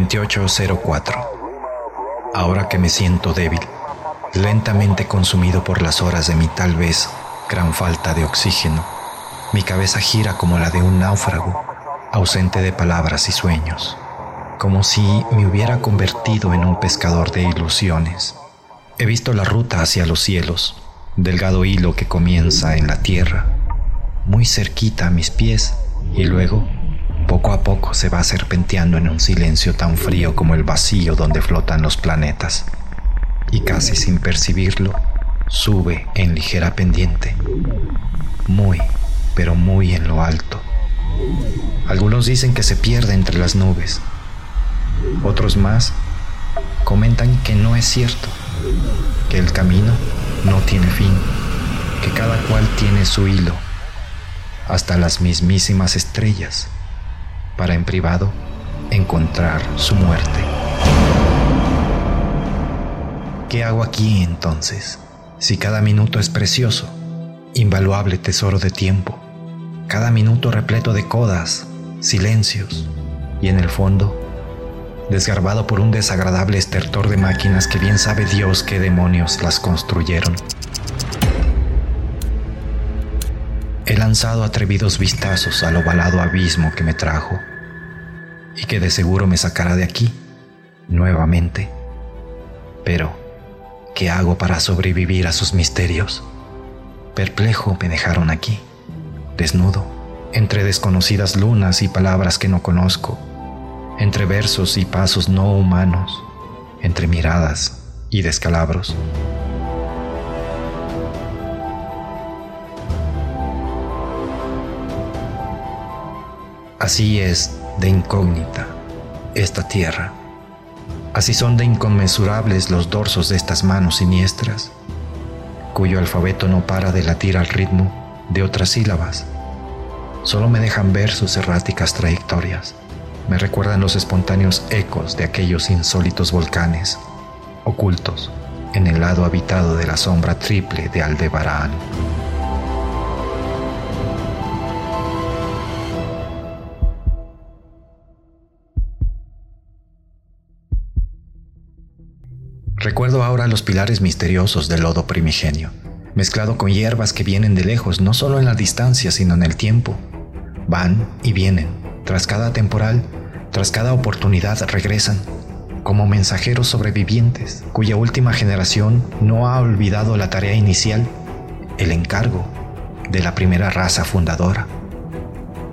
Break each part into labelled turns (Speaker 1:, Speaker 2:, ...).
Speaker 1: 9804. Ahora que me siento débil, lentamente consumido por las horas de mi tal vez gran falta de oxígeno, mi cabeza gira como la de un náufrago, ausente de palabras y sueños, como si me hubiera convertido en un pescador de ilusiones. He visto la ruta hacia los cielos, delgado hilo que comienza en la tierra, muy cerquita a mis pies y luego poco a poco se va serpenteando en un silencio tan frío como el vacío donde flotan los planetas, y casi sin percibirlo, sube en ligera pendiente, muy, pero muy en lo alto. Algunos dicen que se pierde entre las nubes, otros más comentan que no es cierto, que el camino no tiene fin, que cada cual tiene su hilo, hasta las mismísimas estrellas para en privado encontrar su muerte. ¿Qué hago aquí entonces? Si cada minuto es precioso, invaluable tesoro de tiempo, cada minuto repleto de codas, silencios y en el fondo, desgarbado por un desagradable estertor de máquinas que bien sabe Dios qué demonios las construyeron. He lanzado atrevidos vistazos al ovalado abismo que me trajo y que de seguro me sacará de aquí nuevamente. Pero, ¿qué hago para sobrevivir a sus misterios? Perplejo me dejaron aquí, desnudo, entre desconocidas lunas y palabras que no conozco, entre versos y pasos no humanos, entre miradas y descalabros. Así es de incógnita esta tierra. Así son de inconmensurables los dorsos de estas manos siniestras, cuyo alfabeto no para de latir al ritmo de otras sílabas. Solo me dejan ver sus erráticas trayectorias. Me recuerdan los espontáneos ecos de aquellos insólitos volcanes, ocultos en el lado habitado de la sombra triple de Aldebarán. Recuerdo ahora los pilares misteriosos del lodo primigenio, mezclado con hierbas que vienen de lejos, no solo en la distancia, sino en el tiempo. Van y vienen, tras cada temporal, tras cada oportunidad regresan, como mensajeros sobrevivientes, cuya última generación no ha olvidado la tarea inicial, el encargo de la primera raza fundadora.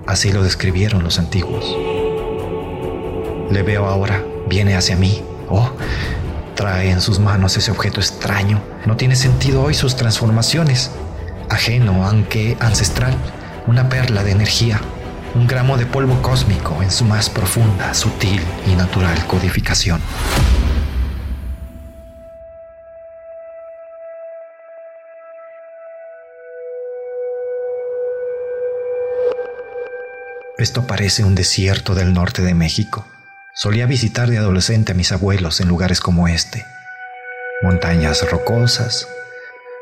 Speaker 1: Así lo describieron los antiguos. Le veo ahora, viene hacia mí. Oh, trae en sus manos ese objeto extraño. No tiene sentido hoy sus transformaciones. Ajeno, aunque ancestral, una perla de energía, un gramo de polvo cósmico en su más profunda, sutil y natural codificación. Esto parece un desierto del norte de México Solía visitar de adolescente a mis abuelos en lugares como este. Montañas rocosas,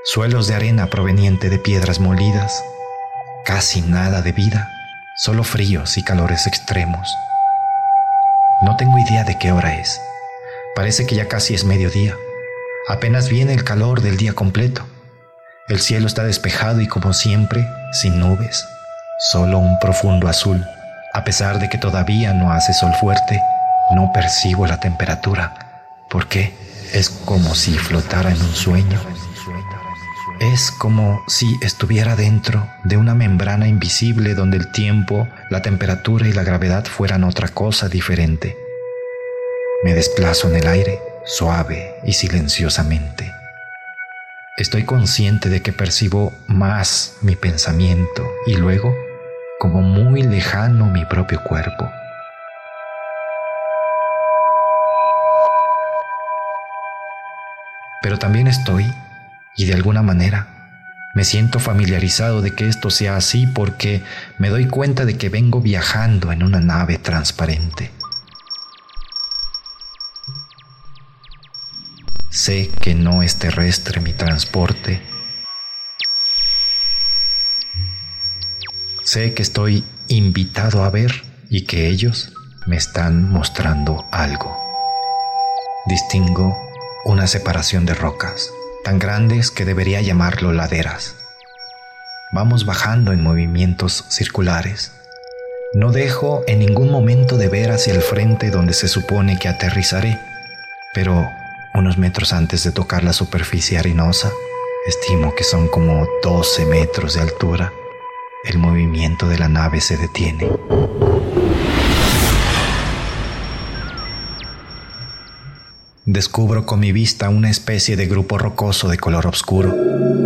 Speaker 1: suelos de arena proveniente de piedras molidas, casi nada de vida, solo fríos y calores extremos. No tengo idea de qué hora es. Parece que ya casi es mediodía. Apenas viene el calor del día completo. El cielo está despejado y como siempre, sin nubes, solo un profundo azul, a pesar de que todavía no hace sol fuerte no percibo la temperatura porque es como si flotara en un sueño. Es como si estuviera dentro de una membrana invisible donde el tiempo, la temperatura y la gravedad fueran otra cosa diferente. Me desplazo en el aire, suave y silenciosamente. Estoy consciente de que percibo más mi pensamiento y luego, como muy lejano, mi propio cuerpo. Pero también estoy, y de alguna manera, me siento familiarizado de que esto sea así porque me doy cuenta de que vengo viajando en una nave transparente. Sé que no es terrestre mi transporte. Sé que estoy invitado a ver y que ellos me están mostrando algo. Distingo una separación de rocas, tan grandes que debería llamarlo laderas. Vamos bajando en movimientos circulares. No dejo en ningún momento de ver hacia el frente donde se supone que aterrizaré, pero unos metros antes de tocar la superficie arenosa, estimo que son como 12 metros de altura, el movimiento de la nave se detiene. Descubro con mi vista una especie de grupo rocoso de color oscuro,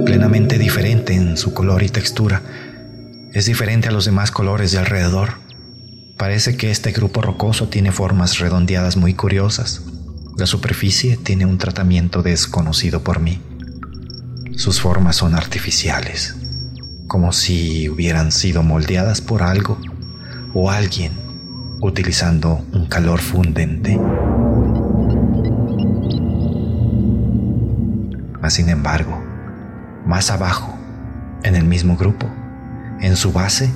Speaker 1: plenamente diferente en su color y textura. Es diferente a los demás colores de alrededor. Parece que este grupo rocoso tiene formas redondeadas muy curiosas. La superficie tiene un tratamiento desconocido por mí. Sus formas son artificiales, como si hubieran sido moldeadas por algo o alguien utilizando un calor fundente. Sin embargo, más abajo, en el mismo grupo, en su base,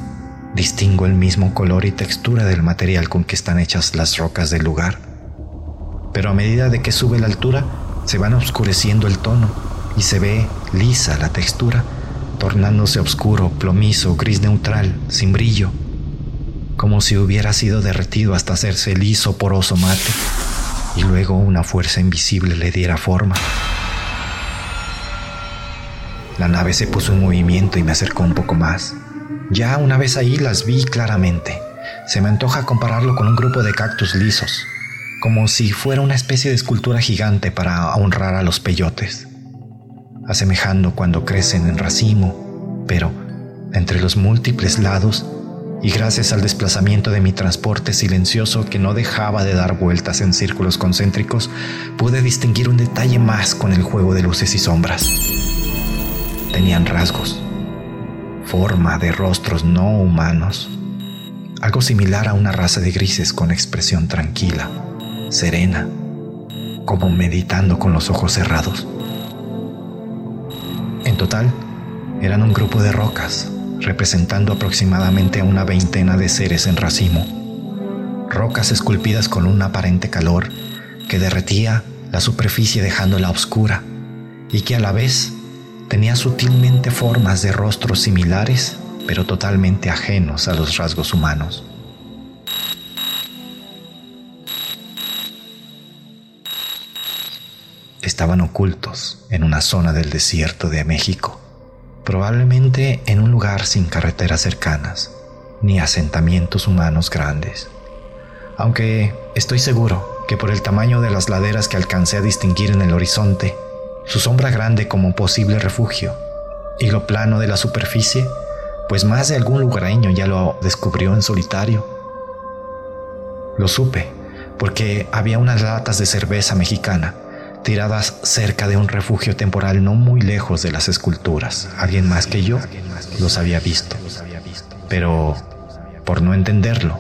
Speaker 1: distingo el mismo color y textura del material con que están hechas las rocas del lugar. Pero a medida de que sube la altura, se van oscureciendo el tono y se ve lisa la textura, tornándose oscuro, plomizo, gris neutral, sin brillo, como si hubiera sido derretido hasta hacerse liso, poroso mate, y luego una fuerza invisible le diera forma. La nave se puso en movimiento y me acercó un poco más. Ya una vez ahí las vi claramente. Se me antoja compararlo con un grupo de cactus lisos, como si fuera una especie de escultura gigante para honrar a los peyotes, asemejando cuando crecen en racimo, pero entre los múltiples lados y gracias al desplazamiento de mi transporte silencioso que no dejaba de dar vueltas en círculos concéntricos, pude distinguir un detalle más con el juego de luces y sombras tenían rasgos, forma de rostros no humanos, algo similar a una raza de grises con expresión tranquila, serena, como meditando con los ojos cerrados. En total, eran un grupo de rocas, representando aproximadamente a una veintena de seres en racimo, rocas esculpidas con un aparente calor que derretía la superficie dejándola oscura y que a la vez tenía sutilmente formas de rostros similares, pero totalmente ajenos a los rasgos humanos. Estaban ocultos en una zona del desierto de México, probablemente en un lugar sin carreteras cercanas, ni asentamientos humanos grandes. Aunque estoy seguro que por el tamaño de las laderas que alcancé a distinguir en el horizonte, su sombra grande como posible refugio, y lo plano de la superficie, pues más de algún lugareño ya lo descubrió en solitario. Lo supe, porque había unas latas de cerveza mexicana tiradas cerca de un refugio temporal no muy lejos de las esculturas. Alguien más que yo los había visto. Pero por no entenderlo,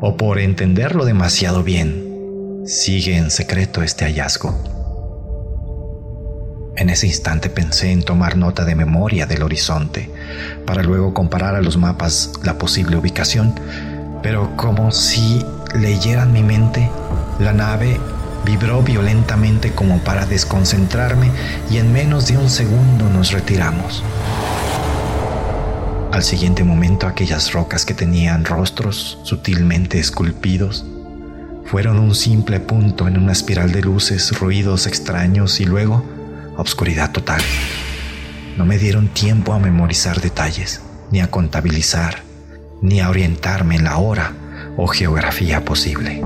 Speaker 1: o por entenderlo demasiado bien, sigue en secreto este hallazgo. En ese instante pensé en tomar nota de memoria del horizonte, para luego comparar a los mapas la posible ubicación, pero como si leyeran mi mente, la nave vibró violentamente como para desconcentrarme y en menos de un segundo nos retiramos. Al siguiente momento aquellas rocas que tenían rostros sutilmente esculpidos fueron un simple punto en una espiral de luces, ruidos extraños y luego obscuridad total. No me dieron tiempo a memorizar detalles, ni a contabilizar, ni a orientarme en la hora o geografía posible.